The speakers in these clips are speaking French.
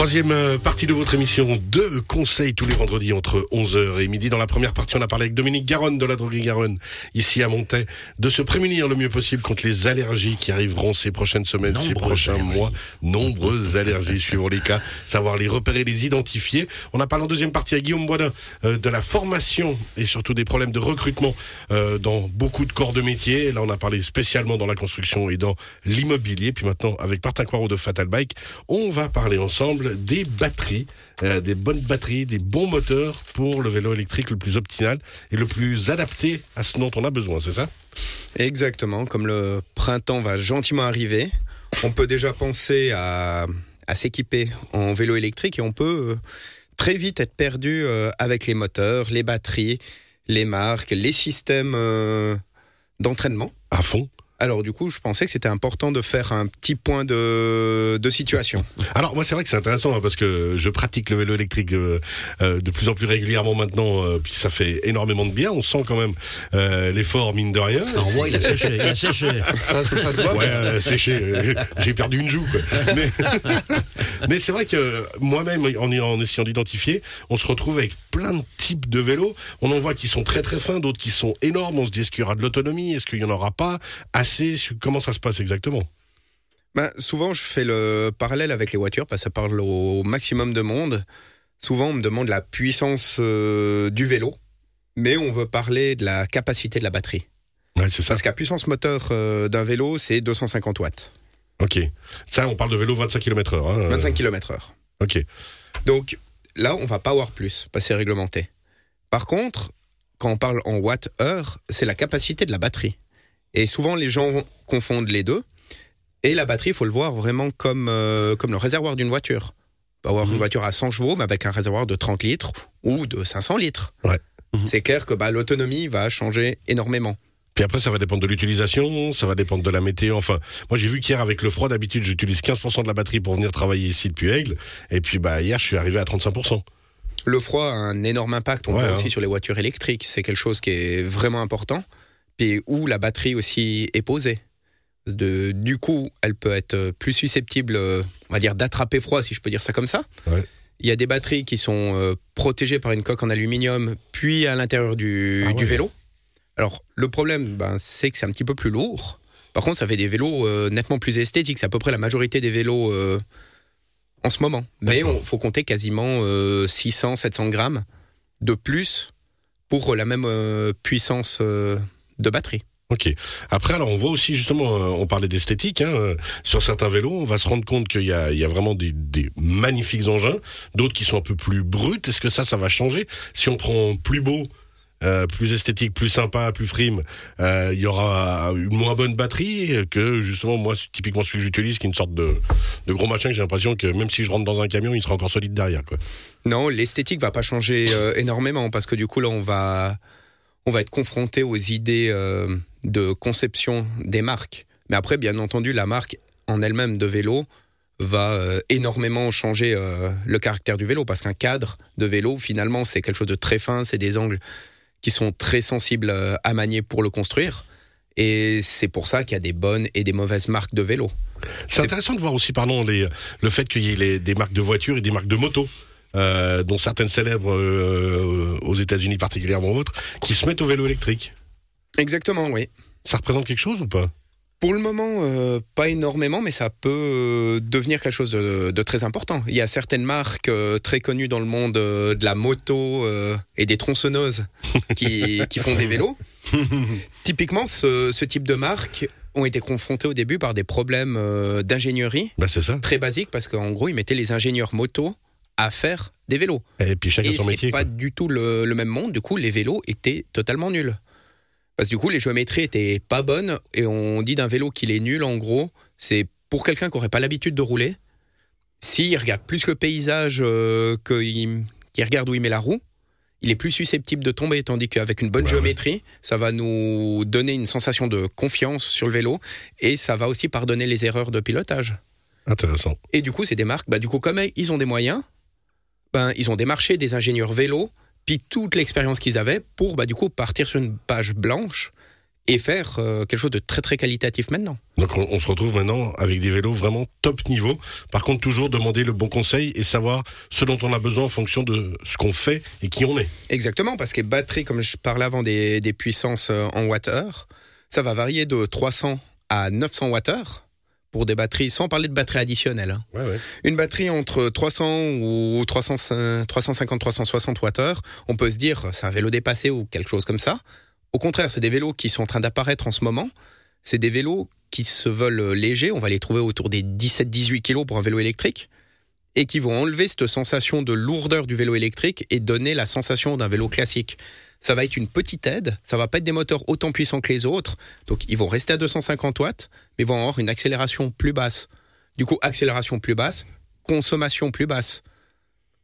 Troisième euh, partie de votre émission, deux conseils tous les vendredis entre 11h et midi. Dans la première partie, on a parlé avec Dominique Garonne de la droguerie Garonne, ici à Montaix, de se prémunir le mieux possible contre les allergies qui arriveront ces prochaines semaines, ces prochains mois. Nombreuses allergies suivant les cas, savoir les repérer, les identifier. On a parlé en deuxième partie à Guillaume Boisdin euh, de la formation et surtout des problèmes de recrutement euh, dans beaucoup de corps de métier. Et là, on a parlé spécialement dans la construction et dans l'immobilier. Puis maintenant, avec Martin Coirot de Fatal Bike, on va parler ensemble des batteries, euh, des bonnes batteries, des bons moteurs pour le vélo électrique le plus optimal et le plus adapté à ce dont on a besoin, c'est ça? Exactement, comme le printemps va gentiment arriver, on peut déjà penser à, s'équiper en vélo électrique et on peut euh, très vite être perdu euh, avec les moteurs, les batteries, les marques, les systèmes d'entraînement. À fond alors du coup, je pensais que c'était important de faire un petit point de, de situation. Alors moi, c'est vrai que c'est intéressant hein, parce que je pratique le vélo électrique euh, euh, de plus en plus régulièrement maintenant, euh, puis ça fait énormément de bien. On sent quand même l'effort mine de rien. Non, moi, il a séché, il a séché. Ça, ça, se voit. Ouais, séché. J'ai perdu une joue. Quoi. Mais, mais c'est vrai que moi-même, en, en essayant d'identifier, on se retrouve avec plein de types de vélos. On en voit qui sont très très fins, d'autres qui sont énormes. On se dit est-ce qu'il y aura de l'autonomie, est-ce qu'il y en aura pas Comment ça se passe exactement? Ben, Souvent, je fais le parallèle avec les voitures parce que ça parle au maximum de monde. Souvent, on me demande la puissance euh, du vélo, mais on veut parler de la capacité de la batterie. c'est ça. Parce que la puissance moteur euh, d'un vélo, c'est 250 watts. Ok. Ça, on parle de vélo 25 km/h. 25 km/h. Ok. Donc là, on va pas avoir plus, parce que c'est réglementé. Par contre, quand on parle en watts-heure, c'est la capacité de la batterie. Et souvent, les gens confondent les deux. Et la batterie, il faut le voir vraiment comme, euh, comme le réservoir d'une voiture. On peut avoir une mhm. voiture à 100 chevaux, mais avec un réservoir de 30 litres ou de 500 litres. Ouais. Mhm. C'est clair que bah, l'autonomie va changer énormément. Puis après, ça va dépendre de l'utilisation, ça va dépendre de la météo. Enfin, moi, j'ai vu qu'hier, avec le froid, d'habitude, j'utilise 15% de la batterie pour venir travailler ici depuis Aigle. Et puis, bah, hier, je suis arrivé à 35%. Le froid a un énorme impact, on voit aussi hein. sur les voitures électriques. C'est quelque chose qui est vraiment important où la batterie aussi est posée. De, du coup, elle peut être plus susceptible, on va dire, d'attraper froid, si je peux dire ça comme ça. Il y a des batteries qui sont euh, protégées par une coque en aluminium, puis à l'intérieur du, ah vélo. Alors, le problème, ben, c'est que c'est un petit peu plus lourd. Par contre, ça fait des vélos euh, nettement plus esthétiques. C'est à peu près la majorité des vélos euh, en ce moment. Mais il faut compter quasiment 600, 700 grammes de plus pour la même puissance de batterie. Ok. Après, alors on voit aussi justement, euh, on parlait d'esthétique, hein, euh, sur certains vélos, on va se rendre compte qu'il y a, il y a vraiment des, des magnifiques engins, d'autres qui sont un peu plus bruts. Est-ce que ça, ça va changer? Si on prend plus beau, euh, plus esthétique, plus sympa, plus frime, il y aura une moins bonne batterie que justement moi typiquement celui que j'utilise qui est une sorte de, gros machin que j'ai l'impression que même si je rentre dans un camion il sera encore solide derrière. Non, l'esthétique va pas changer énormément parce que du coup là on va on va être confronté aux idées euh, de conception des marques. Mais après, bien entendu, la marque en elle-même de vélo va euh, énormément changer euh, le caractère du vélo parce qu'un cadre de vélo, finalement, c'est quelque chose de très fin, c'est des angles qui sont très sensibles à manier pour le construire. Et c'est pour ça qu'il y a des bonnes et des mauvaises marques de vélo. C'est intéressant de voir aussi, pardon, le fait qu'il y ait des marques de voitures et des marques de motos. Euh, dont certaines célèbres euh, aux États-Unis particulièrement autres, qui se mettent au vélo électrique. Exactement, oui. Ça représente quelque chose ou pas? Pour le moment, euh, pas énormément, mais ça peut devenir quelque chose de, très important. Il y a certaines marques très connues dans le monde de la moto et des tronçonneuses qui, font des vélos. Typiquement, ce, type de marques ont été confrontés au début par des problèmes d'ingénierie bah, ça. très basiques, parce qu'en gros, ils mettaient les ingénieurs moto à faire des vélos. Et puis chacun son métier. pas du tout le, même monde. Du coup, les vélos étaient totalement nuls. Parce que du coup, les géométries étaient pas bonnes. Et on dit d'un vélo qu'il est nul, en gros, c'est pour quelqu'un qui n'aurait pas l'habitude de rouler. S'il regarde plus le paysage euh, qu'il regarde où il met la roue, il est plus susceptible de tomber. Tandis qu'avec une bonne géométrie, ça va nous donner une sensation de confiance sur le vélo. Et ça va aussi pardonner les erreurs de pilotage. Intéressant. Et du coup, c'est des marques, bah, du coup, comme ils ont des moyens, ben, ils ont démarché des ingénieurs vélo, puis toute l'expérience qu'ils avaient pour bah, du coup partir sur une page blanche et faire euh, quelque chose de très très qualitatif maintenant. Donc on, se retrouve maintenant avec des vélos vraiment top niveau. Par contre, toujours demander le bon conseil et savoir ce dont on a besoin en fonction de ce qu'on fait et qui on est. Exactement, parce que batterie, comme je parlais avant des, des puissances euh, en watts-heure, ça va varier de 300 à 900 watts-heure pour des batteries, sans parler de batteries additionnelles. Hein. Une batterie entre 300 ou 350-360 watts-heure, on peut se dire c'est un vélo dépassé ou quelque chose comme ça. Au contraire, c'est des vélos qui sont en train d'apparaître en ce moment. C'est des vélos qui se veulent légers. On va les trouver autour des 17-18 kg pour un vélo électrique. Et qui vont enlever cette sensation de lourdeur du vélo électrique et donner la sensation d'un vélo classique. Ça va être une petite aide. Ça va pas être des moteurs autant puissants que les autres. Donc, ils vont rester à 250 watts, mais vont avoir une accélération plus basse. Du coup, accélération plus basse, consommation plus basse.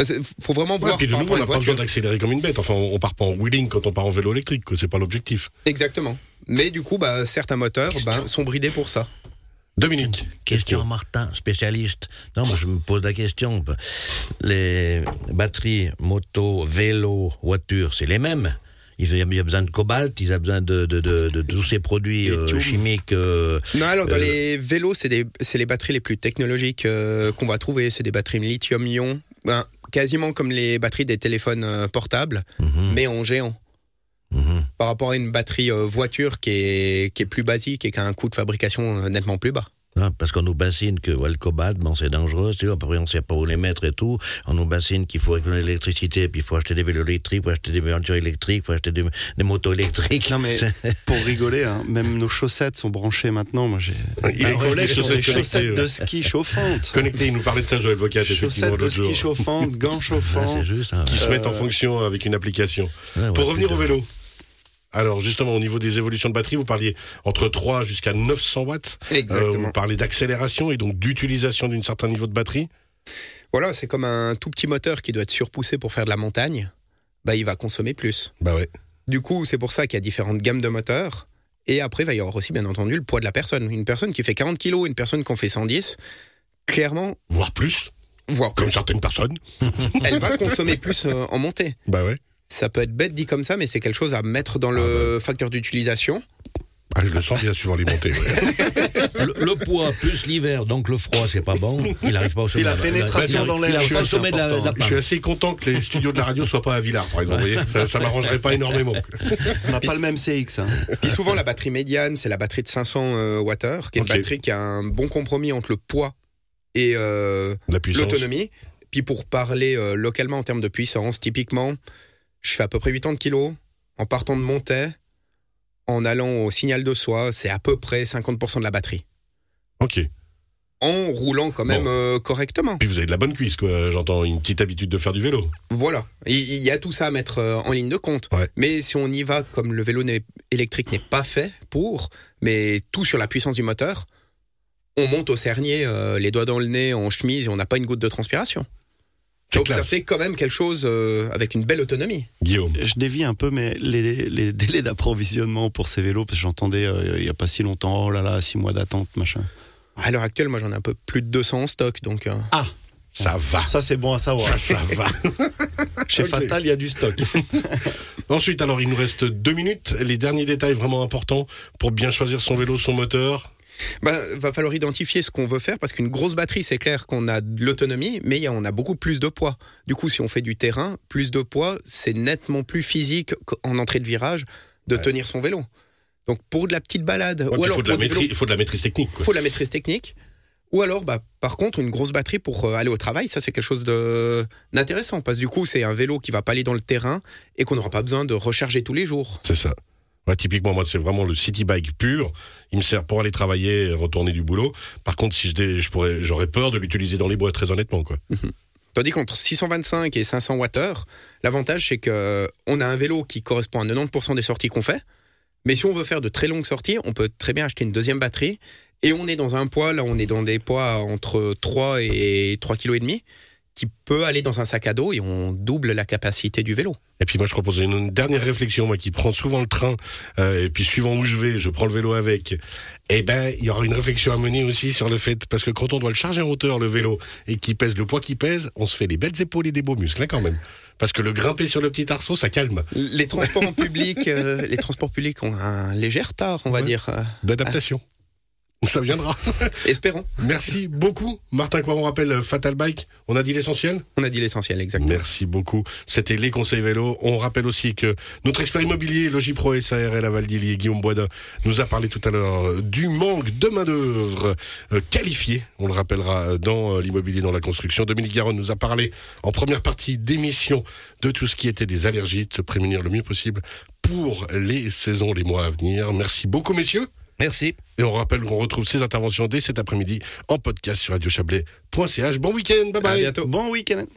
Il faut vraiment voir. puis de nouveau, on n'a pas besoin d'accélérer comme une bête. Enfin, on, part pas en wheeling quand on part en vélo électrique, c'est pas l'objectif. Exactement. Mais du coup, bah, certains moteurs bah, sont bridés pour ça. Dominique. Question, Martin, spécialiste. Non, moi je me pose la question. Les batteries, moto, vélo, voiture, c'est les mêmes? Il y a besoin de cobalt, il y a besoin de, de, de, tous ces produits euh, chimiques. Euh, non, alors dans euh, les vélos, c'est les batteries les plus technologiques qu'on va trouver. C'est des batteries lithium-ion. Ben, quasiment comme les batteries des téléphones portables, mhm. mais en géant. Mhm. Par rapport à une batterie voiture qui est, qui est plus basique et qui a un coût de fabrication nettement plus bas. Ah, parce qu'on nous bassine que le cobalt, bon, c'est dangereux, tu vois, après on sait pas où les mettre et tout. On nous bassine qu'il faut économiser l'électricité, puis il faut acheter des vélos électriques, il faut acheter des voitures électriques, il faut acheter des, motos électriques. Non mais pour rigoler, hein, même nos chaussettes sont branchées maintenant. Moi j'ai des chaussettes, chaussettes de ski chauffantes. Connecté, il nous parlait de ça, Joël Vocat, Chaussettes de ski chauffantes, gants chauffants. juste, hein. qui se mettent en fonction avec une application. pour revenir au vélo. Alors justement, au niveau des évolutions de batterie, vous parliez entre 3 jusqu'à 900 watts. Exactement. Euh, vous parlez d'accélération et donc d'utilisation d'un certain niveau de batterie. Voilà, c'est comme un tout petit moteur qui doit être surpoussé pour faire de la montagne. Bah, il va consommer plus. Bah ouais. Du coup, c'est pour ça qu'il y a différentes gammes de moteurs. Et après, il va y avoir aussi, bien entendu, le poids de la personne. Une personne qui fait 40 kg, une personne qui en fait 110, clairement. Voire plus. Voire Comme certaines personnes. Elle va consommer plus euh, en montée. Bah ouais. Ça peut être bête dit comme ça, mais c'est quelque chose à mettre dans le ah bah. facteur d'utilisation. Ah, je le sens bien suivant les montées. le, poids plus l'hiver, donc le froid, c'est pas bon. Il n'arrive pas au sommet. Et la pénétration dans l'air. Je, je suis assez content que les studios de la radio soient pas à Villars, par exemple. ça, ça m'arrangerait pas énormément. On n'a pas le même CX. Hein. Puis souvent, la batterie médiane, c'est la batterie de 500 euh, Wh, qui est une batterie qui a un bon compromis entre le poids et euh, l'autonomie. Puis pour parler euh, localement en termes de puissance, typiquement, je fais à peu près 80 kilos. En partant de Montaix, en allant au signal de soi, c'est à peu près 50% de la batterie. Ok. En roulant quand même euh, correctement. Puis vous avez de la bonne cuisse, quoi. J'entends une petite habitude de faire du vélo. Voilà. Il y a tout ça à mettre euh, en ligne de compte. Mais si on y va comme le vélo électrique n'est pas fait pour, mais tout sur la puissance du moteur, on monte au cernier, euh, les doigts dans le nez, en chemise, et on n'a pas une goutte de transpiration. Donc ça fait quand même quelque chose euh, avec une belle autonomie. Guillaume. Je dévie un peu, mais les, délais d'approvisionnement pour ces vélos, parce que j'entendais euh, il n'y a pas si longtemps, oh là là, six mois d'attente, machin. À l'heure actuelle, moi j'en ai un peu plus de 200 en stock, donc... Euh. Ah ça va. Ça, c'est bon à savoir. Ça, ça va. Chez Fatal, il y a du stock. Ensuite, alors, il nous reste deux minutes. Les derniers détails vraiment importants pour bien choisir son vélo, son moteur. Bah, va falloir identifier ce qu'on veut faire parce qu'une grosse batterie, c'est clair qu'on a de l'autonomie, mais on a beaucoup plus de poids. Du coup, si on fait du terrain, plus de poids, c'est nettement plus physique en entrée de virage de tenir son vélo. Donc pour de la petite balade, ou alors il faut, de la maîtrise, il faut de la maîtrise technique. Il faut de la maîtrise technique. Ou alors, bah, par contre, une grosse batterie pour euh, aller au travail, ça c'est quelque chose d'intéressant parce que du coup, c'est un vélo qui va pas aller dans le terrain et qu'on n'aura pas besoin de recharger tous les jours. C'est ça. Typiquement, moi, c'est vraiment le city bike pur. Il me sert pour aller travailler, retourner du boulot. Par contre, si je, je pourrais, j'aurais peur de l'utiliser dans les bois, très honnêtement, quoi. Tandis qu'entre 625 et 500 Wh, l'avantage c'est que on a un vélo qui correspond à 90% des sorties qu'on fait. Mais si on veut faire de très longues sorties, on peut très bien acheter une deuxième batterie. Et on est dans un poids, là on est dans des poids entre 3 et 3 kg. Qui peut aller dans un sac à dos et on double la capacité du vélo. Et puis moi je propose une, dernière réflexion, moi qui prends souvent le train, euh, et puis suivant où je vais, je prends le vélo avec. Eh ben, il y aura une réflexion à mener aussi sur le fait, parce que quand on doit le charger en hauteur, le vélo, et qu'il pèse le poids qu'il pèse, on se fait des belles épaules et des beaux muscles, hein, quand même. Parce que le grimper sur le petit arceau, ça calme. Les transports en public, euh, les transports publics ont un léger retard, on va dire. D'adaptation. Ça viendra. Espérons. Merci beaucoup. Martin quoi on rappelle Fatal Bike. On a dit l'essentiel? On a dit l'essentiel, exactement. Merci beaucoup. C'était les conseils vélo. On rappelle aussi que notre expert immobilier, Logipro SARL à Valdili Guillaume Boisdin, nous a parlé tout à l'heure du manque de main-d'œuvre euh, qualifiée. On le rappellera dans euh, l'immobilier, dans la construction. Dominique Garonne nous a parlé en première partie d'émission de tout ce qui était des allergies, de se prémunir le mieux possible pour les saisons, les mois à venir. Merci beaucoup, messieurs. Merci. Et on rappelle qu'on retrouve ces interventions dès cet après-midi en podcast sur radiochablais.ch. Bon week-end, bye bye. Bientôt. Bon week-end.